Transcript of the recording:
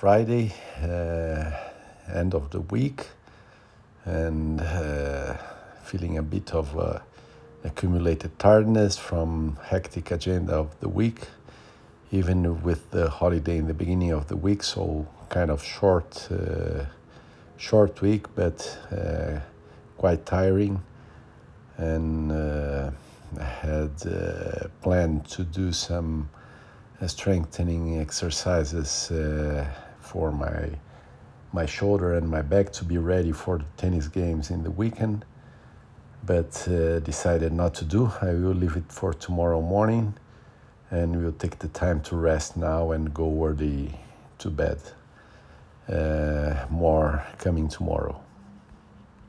Friday, uh, end of the week, and uh, feeling a bit of uh, accumulated tiredness from hectic agenda of the week, even with the holiday in the beginning of the week. So kind of short, uh, short week, but uh, quite tiring, and uh, I had planned to do some strengthening exercises for my my shoulder and my back to be ready for the tennis games in the weekend, but uh, decided not to do. I will leave it for tomorrow morning, and we'll take the time to rest now and go early to bed. Uh, more coming tomorrow.